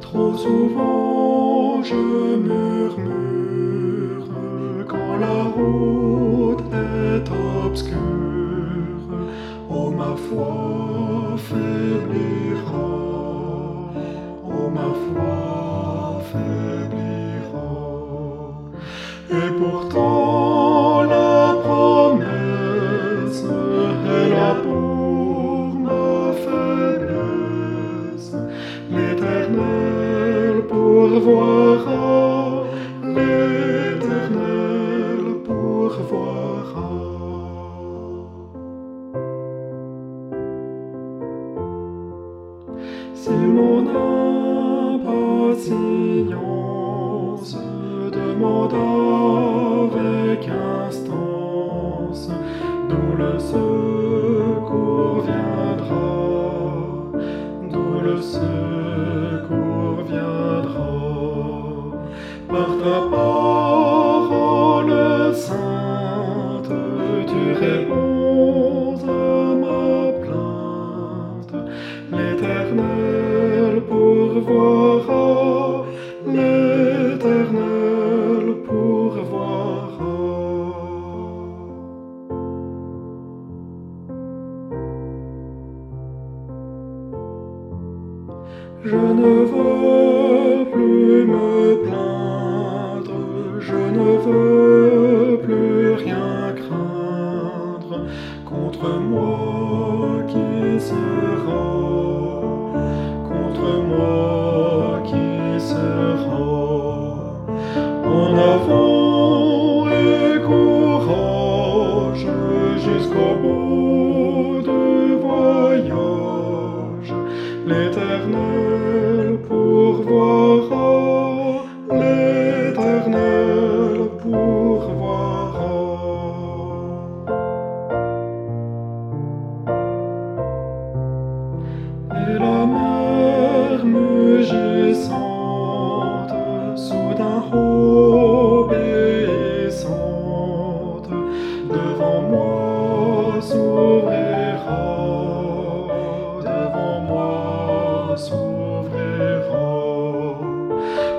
Trop souvent je murmure quand la route est obscure. Oh ma foi faiblira, pourvoira, l'Éternel pourvoira. Si mon impatience demande avec instance d'où le secours viendra, d'où le secours Je ne veux plus me plaindre, je ne veux plus rien craindre contre moi qui sera, contre moi qui sera. En avant et courage jusqu'au bout du voyage. L'Éternel s'ouvrira devant moi, s'ouvrira.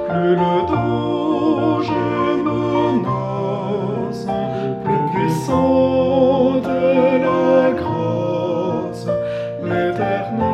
Plus le danger menace, plus puissant de la grâce, l'éternel.